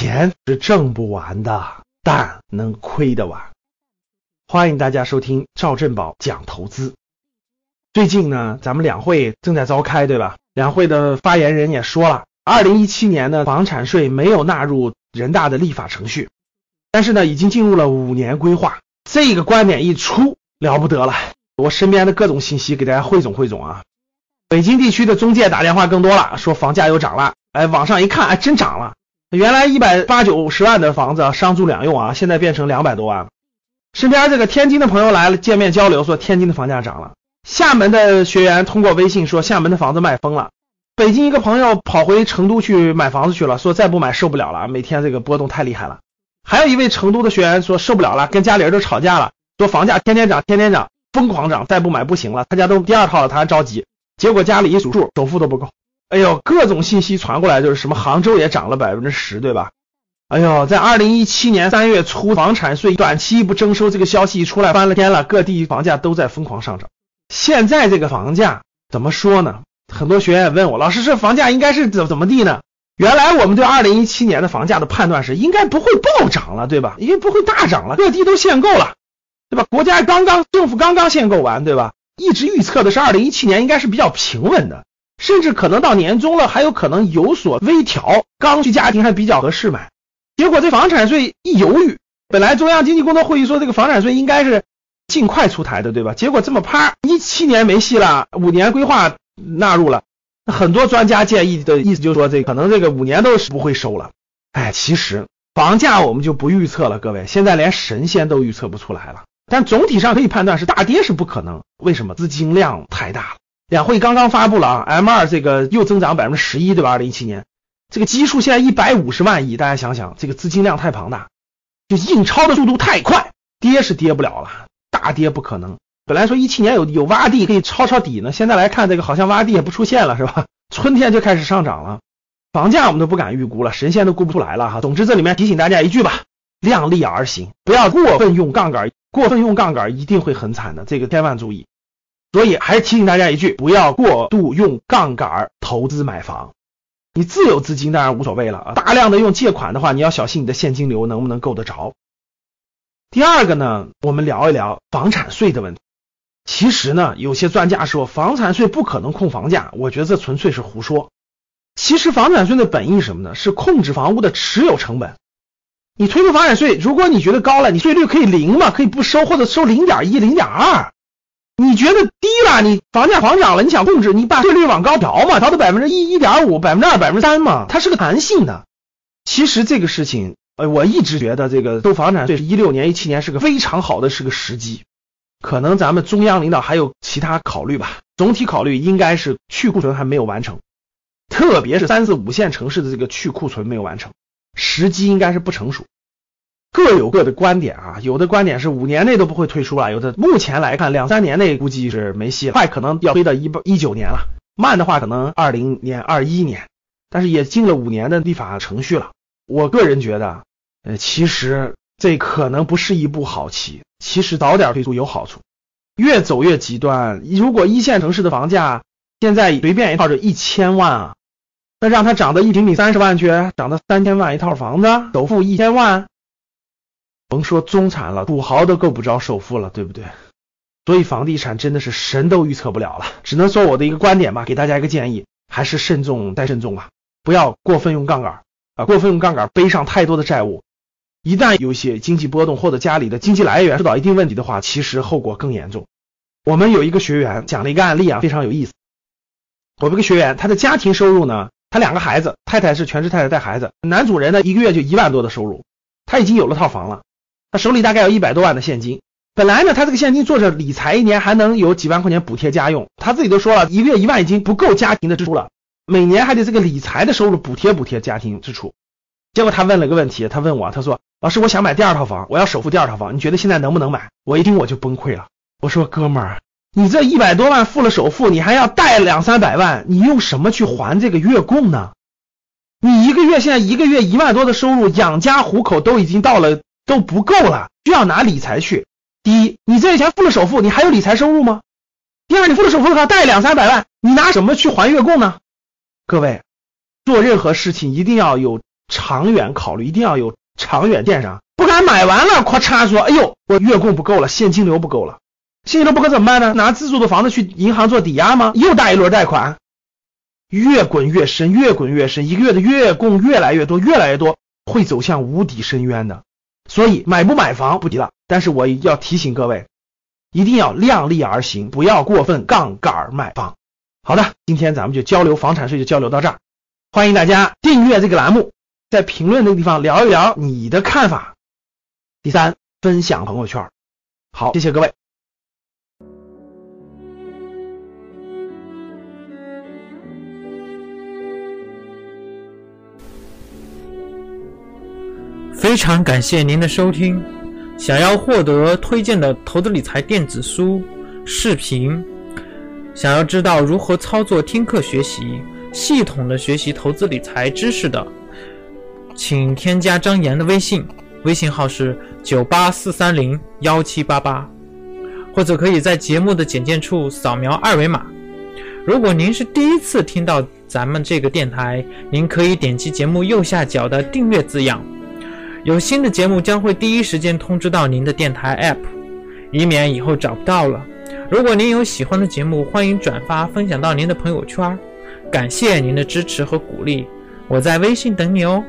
钱是挣不完的，但能亏得完。欢迎大家收听赵振宝讲投资。最近呢，咱们两会正在召开，对吧？两会的发言人也说了，二零一七年的房产税没有纳入人大的立法程序，但是呢，已经进入了五年规划。这个观点一出，了不得了。我身边的各种信息给大家汇总汇总啊。北京地区的中介打电话更多了，说房价又涨了。哎，网上一看，哎，真涨了。原来一百八九十万的房子啊商住两用啊，现在变成两百多万了。身边这个天津的朋友来了见面交流，说天津的房价涨了。厦门的学员通过微信说厦门的房子卖疯了。北京一个朋友跑回成都去买房子去了，说再不买受不了了，每天这个波动太厉害了。还有一位成都的学员说受不了了，跟家里人都吵架了，说房价天天涨，天天涨，疯狂涨，再不买不行了。他家都第二套了，他还着急。结果家里一数数，首付都不够。哎呦，各种信息传过来，就是什么杭州也涨了百分之十，对吧？哎呦，在二零一七年三月初，房产税短期不征收这个消息一出来，翻了天了，各地房价都在疯狂上涨。现在这个房价怎么说呢？很多学员问我，老师，这房价应该是怎怎么地呢？原来我们对二零一七年的房价的判断是，应该不会暴涨了，对吧？因为不会大涨了，各地都限购了，对吧？国家刚刚政府刚刚限购完，对吧？一直预测的是二零一七年应该是比较平稳的。甚至可能到年终了，还有可能有所微调，刚需家庭还比较合适买。结果这房产税一犹豫，本来中央经济工作会议说这个房产税应该是尽快出台的，对吧？结果这么啪，一七年没戏了，五年规划纳入了。很多专家建议的意思就是说，这可能这个五年都是不会收了。哎，其实房价我们就不预测了，各位，现在连神仙都预测不出来了。但总体上可以判断是大跌是不可能，为什么？资金量太大了。两会刚刚发布了啊，M 二这个又增长百分之十一，对吧？二零一七年这个基数现在一百五十万亿，大家想想，这个资金量太庞大，就印钞的速度太快，跌是跌不了了，大跌不可能。本来说一七年有有洼地可以抄抄底呢，现在来看这个好像洼地也不出现了，是吧？春天就开始上涨了，房价我们都不敢预估了，神仙都估不出来了哈。总之这里面提醒大家一句吧，量力而行，不要过分用杠杆，过分用杠杆一定会很惨的，这个千万注意。所以还是提醒大家一句，不要过度用杠杆投资买房。你自有资金当然无所谓了啊，大量的用借款的话，你要小心你的现金流能不能够得着。第二个呢，我们聊一聊房产税的问题。其实呢，有些专家说房产税不可能控房价，我觉得这纯粹是胡说。其实房产税的本意什么呢？是控制房屋的持有成本。你推出房产税，如果你觉得高了，你税率可以零嘛，可以不收或者收零点一、零点二。你觉得低了，你房价狂涨了，你想控制，你把税率往高调嘛，调到百分之一、一点五、百分之二、百分之三嘛，它是个弹性的。其实这个事情，呃，我一直觉得这个收房产税是一六年、一七年是个非常好的是个时机。可能咱们中央领导还有其他考虑吧，总体考虑应该是去库存还没有完成，特别是三四五线城市的这个去库存没有完成，时机应该是不成熟。各有各的观点啊，有的观点是五年内都不会退出了，有的目前来看两三年内估计是没戏了，快可能要推到一八一九年了，慢的话可能二零年、二一年，但是也进了五年的立法程序了。我个人觉得，呃，其实这可能不是一步好棋，其实早点退出有好处。越走越极端，如果一线城市的房价现在随便一套就一千万啊，那让它涨到一平米三十万去，涨到三千万一套房子，首付一千万。甭说中产了，土豪都够不着首付了，对不对？所以房地产真的是神都预测不了了，只能说我的一个观点吧，给大家一个建议，还是慎重再慎重吧，不要过分用杠杆啊，过分用杠杆背上太多的债务，一旦有些经济波动或者家里的经济来源受到一定问题的话，其实后果更严重。我们有一个学员讲了一个案例啊，非常有意思。我们一个学员，他的家庭收入呢，他两个孩子，太太是全职太太带孩子，男主人呢一个月就一万多的收入，他已经有了套房了，他手里大概有一百多万的现金。本来呢，他这个现金做着理财，一年还能有几万块钱补贴家用。他自己都说了，一个月一万已经不够家庭的支出了，每年还得这个理财的收入补贴补贴家庭支出。结果他问了个问题，他问我，他说：“老师，我想买第二套房，我要首付第二套房，你觉得现在能不能买？”我一听我就崩溃了，我说：“哥们儿，你这一百多万付了首付，你还要贷两三百万，你用什么去还这个月供呢？你一个月现在一个月一万多的收入，养家糊口都已经到了都不够了，需要拿理财去。”第一，你这些钱付了首付，你还有理财收入吗？第二，你付了首付的话，贷两三百万，你拿什么去还月供呢？各位，做任何事情一定要有长远考虑，一定要有长远电商，不敢买完了，咔嚓说，哎呦，我月供不够了，现金流不够了，现金流不够怎么办呢？拿自住的房子去银行做抵押吗？又贷一轮贷款，越滚越深，越滚越深，一个月的月供越来越多，越来越多，会走向无底深渊的。所以买不买房不提了，但是我要提醒各位，一定要量力而行，不要过分杠杆买房。好的，今天咱们就交流房产税就交流到这儿，欢迎大家订阅这个栏目，在评论这个地方聊一聊你的看法。第三，分享朋友圈。好，谢谢各位。非常感谢您的收听。想要获得推荐的投资理财电子书、视频，想要知道如何操作听课学习、系统的学习投资理财知识的，请添加张岩的微信，微信号是九八四三零幺七八八，或者可以在节目的简介处扫描二维码。如果您是第一次听到咱们这个电台，您可以点击节目右下角的订阅字样。有新的节目将会第一时间通知到您的电台 App，以免以后找不到了。如果您有喜欢的节目，欢迎转发分享到您的朋友圈。感谢您的支持和鼓励，我在微信等你哦。